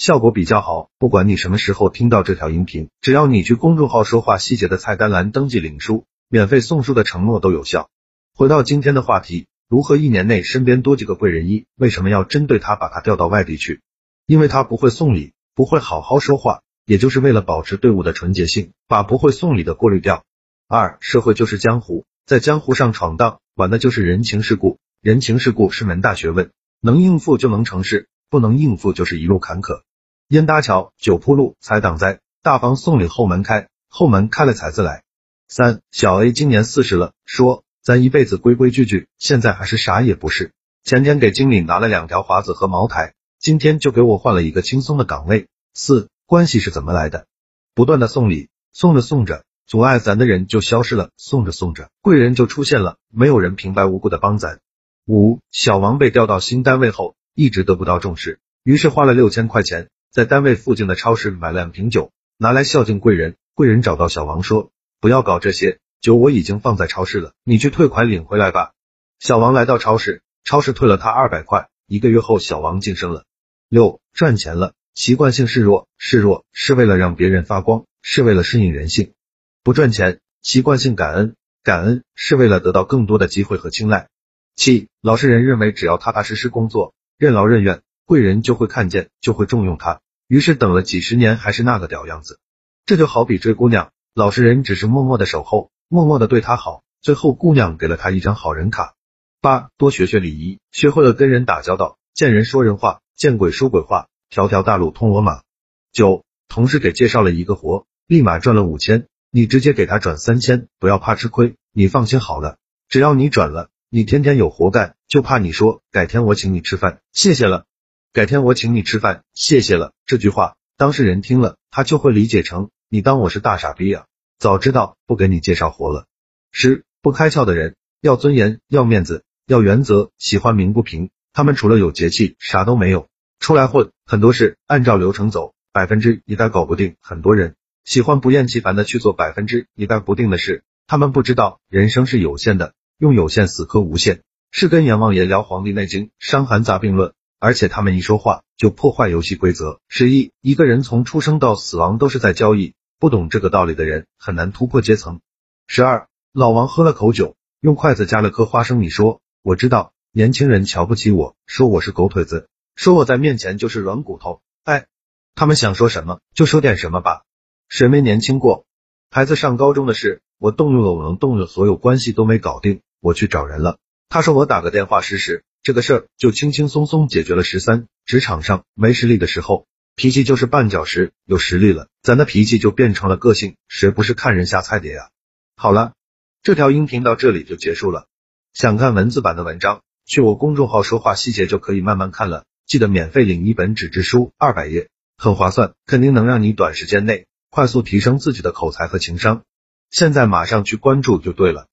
效果比较好。不管你什么时候听到这条音频，只要你去公众号说话细节的菜单栏登记领书，免费送书的承诺都有效。回到今天的话题，如何一年内身边多几个贵人一？为什么要针对他把他调到外地去？因为他不会送礼。不会好好说话，也就是为了保持队伍的纯洁性，把不会送礼的过滤掉。二，社会就是江湖，在江湖上闯荡，玩的就是人情世故。人情世故是门大学问，能应付就能成事，不能应付就是一路坎坷。烟搭桥，酒铺路，财挡灾，大方送礼后门开，后门开了财自来。三，小 A 今年四十了，说咱一辈子规规矩矩，现在还是啥也不是。前天给经理拿了两条华子和茅台。今天就给我换了一个轻松的岗位。四关系是怎么来的？不断的送礼，送着送着，阻碍咱的人就消失了；送着送着，贵人就出现了。没有人平白无故的帮咱。五小王被调到新单位后，一直得不到重视，于是花了六千块钱，在单位附近的超市买了两瓶酒，拿来孝敬贵人。贵人找到小王说：“不要搞这些酒，我已经放在超市了，你去退款领回来吧。”小王来到超市，超市退了他二百块。一个月后，小王晋升了。六赚钱了，习惯性示弱，示弱是为了让别人发光，是为了适应人性；不赚钱，习惯性感恩，感恩是为了得到更多的机会和青睐。七老实人认为只要踏踏实实工作，任劳任怨，贵人就会看见，就会重用他，于是等了几十年还是那个屌样子。这就好比追姑娘，老实人只是默默的守候，默默的对她好，最后姑娘给了他一张好人卡。八多学学礼仪，学会了跟人打交道，见人说人话。见鬼说鬼话，条条大路通罗马。九，同事给介绍了一个活，立马赚了五千，你直接给他转三千，不要怕吃亏，你放心好了，只要你转了，你天天有活干，就怕你说改天我请你吃饭，谢谢了。改天我请你吃饭，谢谢了。这句话当事人听了，他就会理解成你当我是大傻逼啊，早知道不给你介绍活了。十，不开窍的人要尊严，要面子，要原则，喜欢鸣不平，他们除了有节气，啥都没有。出来混，很多事按照流程走，百分之一概搞不定。很多人喜欢不厌其烦的去做百分之一概不定的事，他们不知道人生是有限的，用有限死磕无限，是跟阎王爷聊《黄帝内经》《伤寒杂病论》，而且他们一说话就破坏游戏规则。十一，一个人从出生到死亡都是在交易，不懂这个道理的人很难突破阶层。十二，老王喝了口酒，用筷子夹了颗花生米，说：“我知道年轻人瞧不起我，说我是狗腿子。”说我在面前就是软骨头，哎，他们想说什么就说点什么吧，谁没年轻过？孩子上高中的事，我动用了我能动用所有关系都没搞定，我去找人了。他说我打个电话试试，这个事儿就轻轻松松解决了。十三，职场上没实力的时候，脾气就是绊脚石；有实力了，咱的脾气就变成了个性。谁不是看人下菜碟呀？好了，这条音频到这里就结束了。想看文字版的文章，去我公众号说话细节就可以慢慢看了。记得免费领一本纸质书，二百页，很划算，肯定能让你短时间内快速提升自己的口才和情商。现在马上去关注就对了。